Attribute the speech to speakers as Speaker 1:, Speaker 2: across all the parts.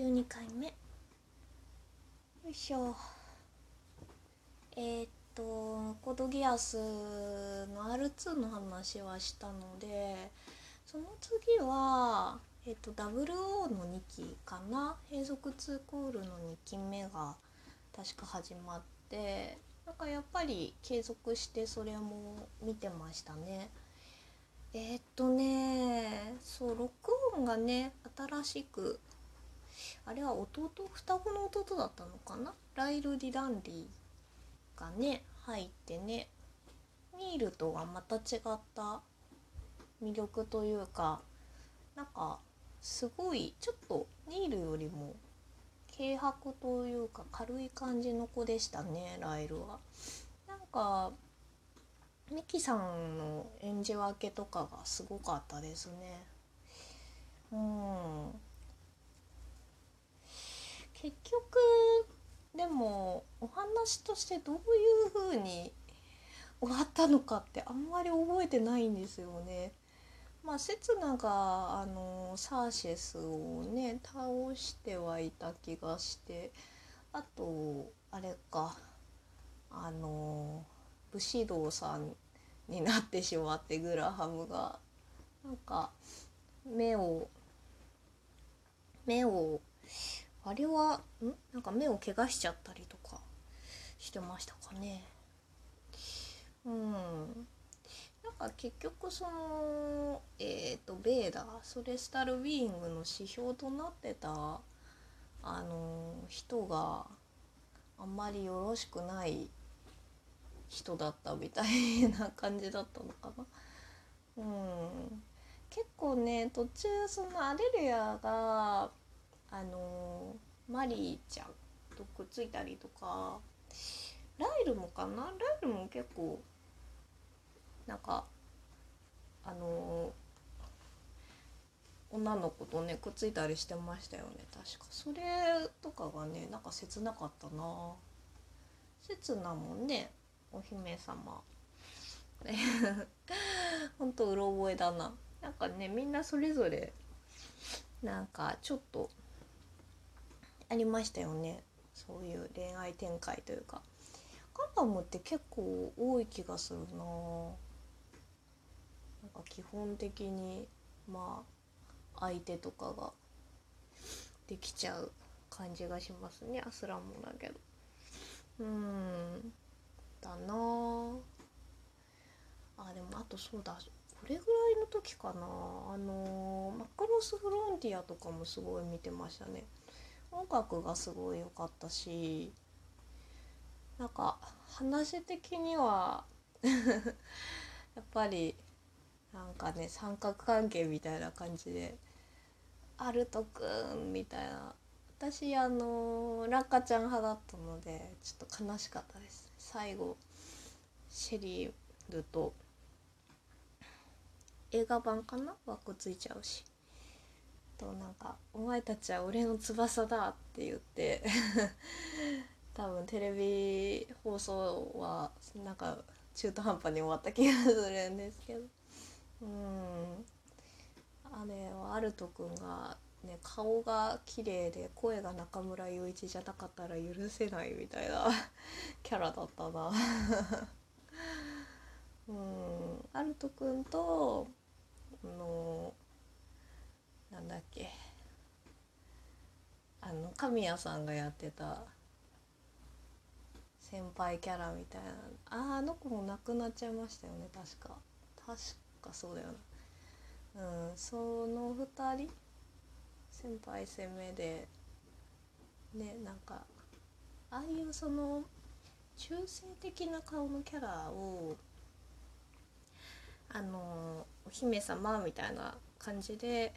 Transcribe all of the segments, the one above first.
Speaker 1: 12回目。よいしょ。えー、っとコードギアスの R2 の話はしたのでその次はえ、っと WO の2期かな？並続2コールの2期目が確か始まってなんかやっぱり継続してそれも見てましたね。えー、っとねそう録音がね新しくあれは弟？双子の弟だったのかな？ライル・ディダンディがね入ってねニールとはまた違った魅力というかなんかすごいちょっとニールよりも軽薄というか軽い感じの子でしたねライルは。なんかミキさんの演じ分けとかがすごかったですね。うん結局でもお話としてどういう風に終わったのかってあんまり覚えてないんですよね。まあ、セツナがあのサーシェスをね倒してはいた気がしてあとあれかあの武士道さんになってしまってグラハムがなんか目を目をあれはん？なんか目を怪我しちゃったりとかしてましたかね。うん。なんか結局そのえっ、ー、とベーダーソレスタルビーイングの指標となってたあの人があんまりよろしくない人だったみたいな感じだったのかな。うん、結構ね途中そのアレルヤがあのマリーちゃんとくっついたりとかライルもかな？ライルも結構なんかあの女の子とねくっついたりしてましたよね。確かそれとかがねなんか切なかったな。切なもんねお姫様。ほんとうろ覚えだな。なんかねみんなそれぞれなんかちょっとありましたよね。そういう恋愛展開というか。ガンダムって結構多い気がするな。なんか基本的にまあ相手とかができちゃう感じがしますね。アスランもだけど。うん。だな。あでもあとそうだ。これぐらいの時かな。あのマクロスフロンティアとかもすごい見てましたね。音楽がすごい良かったしなんか話的には やっぱりなんかね三角関係みたいな感じで「アルトくん」みたいな私あのラッカちゃん派だったのでちょっと悲しかったです。最後シェリールと映画版かな？枠ついちゃうし。となんか「お前たちは俺の翼だ」って言って 多分テレビ放送はなんか中途半端に終わった気がするんですけど。うん。あれはアルト君がね顔が綺麗で声が中村雄一じゃなかったら許せないみたいな キャラだったな。うん。アルト君とあのなんだっけ。あの神谷さんがやってた。先輩キャラみたいな。ああの子も亡くなっちゃいましたよね。確か。確かそうだよな。うんその2人先輩攻めでねなんかああいうその中性的な顔のキャラをあのお姫様みたいな感じで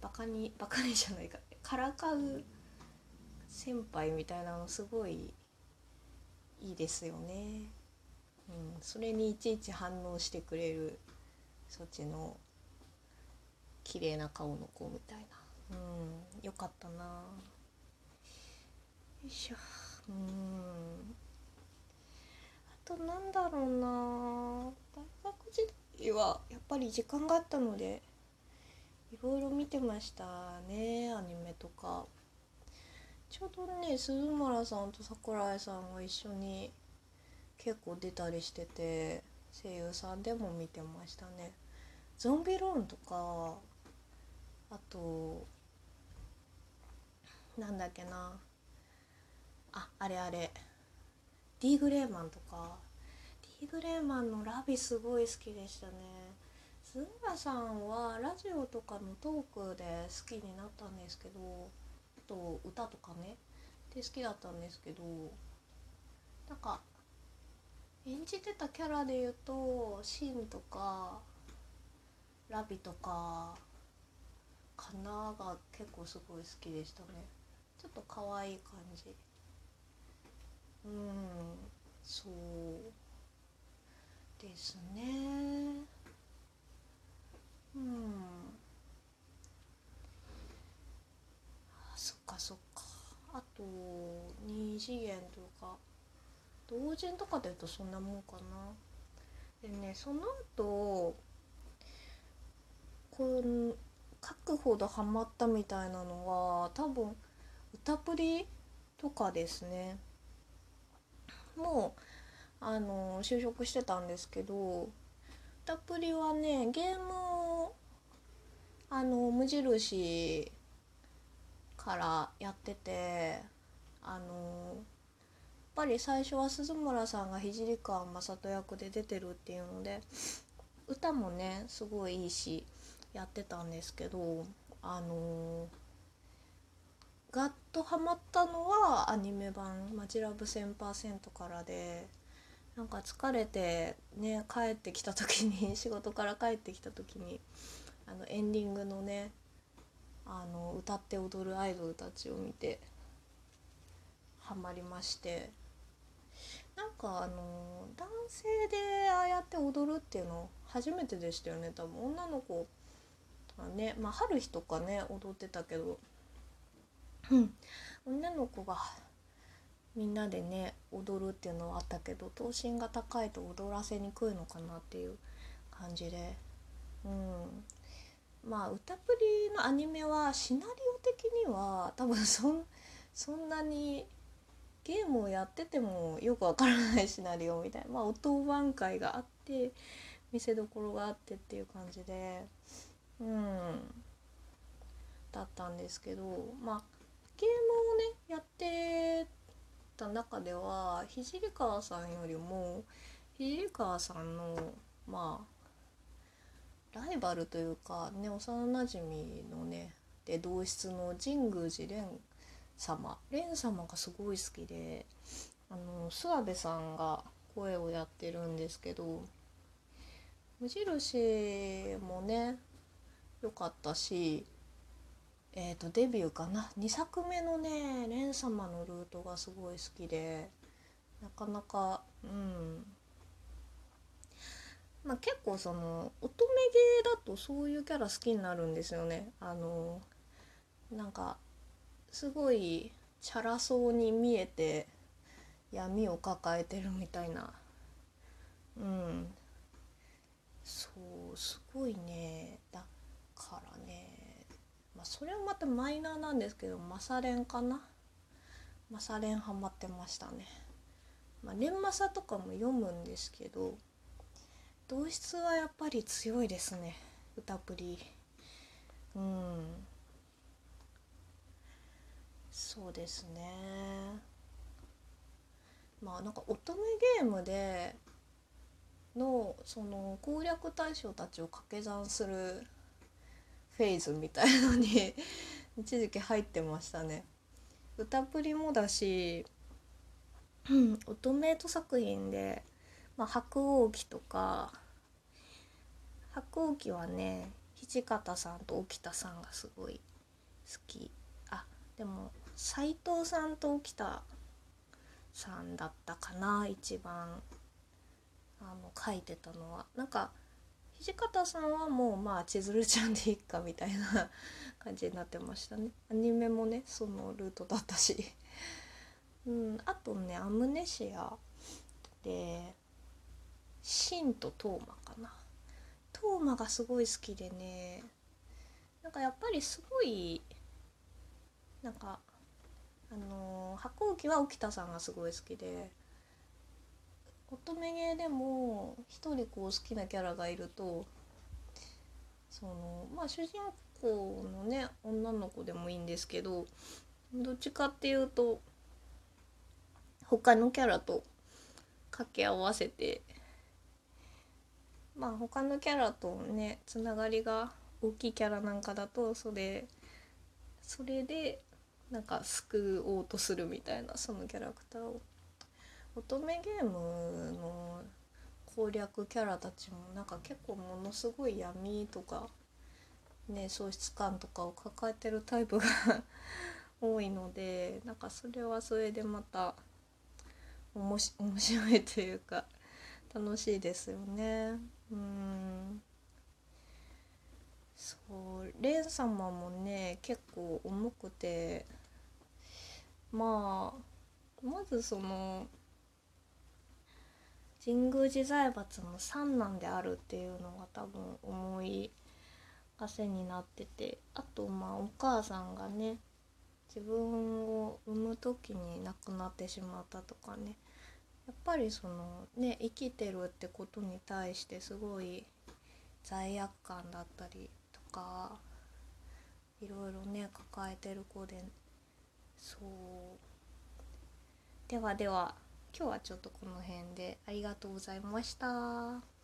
Speaker 1: バカに バカにじゃないかからかう先輩みたいなのすごいいいですよね。うん、それにいちいち反応してくれるそっちの綺麗な顔の子みたいな。うん、よかったな。よいしょ。うん。あとなんだろうな。大学時代はやっぱり時間があったのでいろいろ見てましたねアニメとか。ちょうどね鈴村さんと桜井さんが一緒に結構出たりしてて声優さんでも見てましたね。ゾンビローンとかあとなんだっけな。ああれあれ。D グレーマンとか。D グレーマンのラビすごい好きでしたね。さんはラジオとかのトークで好きになったんですけどあと歌とかねで好きだったんですけどなんか演じてたキャラで言うとシンとかラビとかかなが結構すごい好きでしたね。ちょっと可愛い感じ。うんそう。ですね。うん。あそっかそっか。あと二次元とか。同人とかで言うとそんなもんかな。でねその後こう書くほどハマったみたいなのは多分歌プリとかですね。もうあの就職してたんですけど歌プリはねゲームをあの無印からやっててあのやっぱり最初は鈴村さんが聖川雅人役で出てるっていうので歌もねすごいいいしやってたんですけどあのガッとハマったのはアニメ版「マジラブ1000%」からでなんか疲れてね帰ってきた時に 仕事から帰ってきた時にあのエンディングのねあの歌って踊るアイドルたちを見てハマりましてなんかあの男性でああやって踊るっていうの初めてでしたよね多分。女の子はねまあ春日とかね踊ってたけど女の子がみんなでね踊るっていうのはあったけど頭身が高いと踊らせにくいのかなっていう感じで。うん。まあ歌プリのアニメはシナリオ的には多分そんそんなにゲームをやっててもよくわからないシナリオみたいなまあ音番会があって見せどころがあってっていう感じでうん。だったんですけどまあゲームをねやってた中では聖川さんよりも聖川さんのまあライバルというかね幼なじみのねで同室の神宮寺蓮様。蓮様がすごい好きであの諏訪部さんが声をやってるんですけど無印もね良かったしえーと、デビューかな？2作目のね「蓮様のルート」がすごい好きでなかなかうん。まあ結構その乙女芸だとそういうキャラ好きになるんですよね。あのなんかすごいチャラそうに見えて闇を抱えてるみたいな。うん。そうすごいね。だからね。まあ、それはまたマイナーなんですけどマサレンかな？マサレンハマってましたね。まあ、連マサとかも読むんですけど同質はやっぱり強いですね。歌プリ。うん。そうですね。まあなんか乙女ゲームでのその攻略対象たちを掛け算するフェーズみたいのに 一時期入ってましたね。歌プリもだし、うん、オトメイト作品で「まあ、白鸚記」とか白鸚記はね土方さんと沖田さんがすごい好き。あでも斎藤さんと沖田さんだったかな一番。あの書いてたのは。なんか土方さんはもうまあ千鶴ちゃんでいっかみたいな 感じになってましたね。アニメもねそのルートだったし。うんあとねアムネシアでシンとトーマかな。トーマがすごい好きでねなんかやっぱりすごいなんかあのー白鸚は沖田さんがすごい好きで。乙女芸でも一人こう好きなキャラがいるとそのまあ主人公のね女の子でもいいんですけどどっちかっていうと他のキャラと掛け合わせてまあ他のキャラとねつながりが大きいキャラなんかだとそれそれでなんか救おうとするみたいなそのキャラクターを。乙女ゲームの攻略キャラたちもなんか結構ものすごい闇とかね喪失感とかを抱えてるタイプが 多いのでなんかそれはそれでまたおもし面白いというか楽しいですよね。うん。そう。レン様もね結構重くてまあまずその神宮寺財閥の三男であるっていうのが多分思い汗になっててあとまあお母さんがね自分を産む時に亡くなってしまったとかね。やっぱりそのね生きてるってことに対してすごい罪悪感だったりとかいろいろね抱えてる子でそう。ではでは今日はちょっとこの辺でありがとうございました。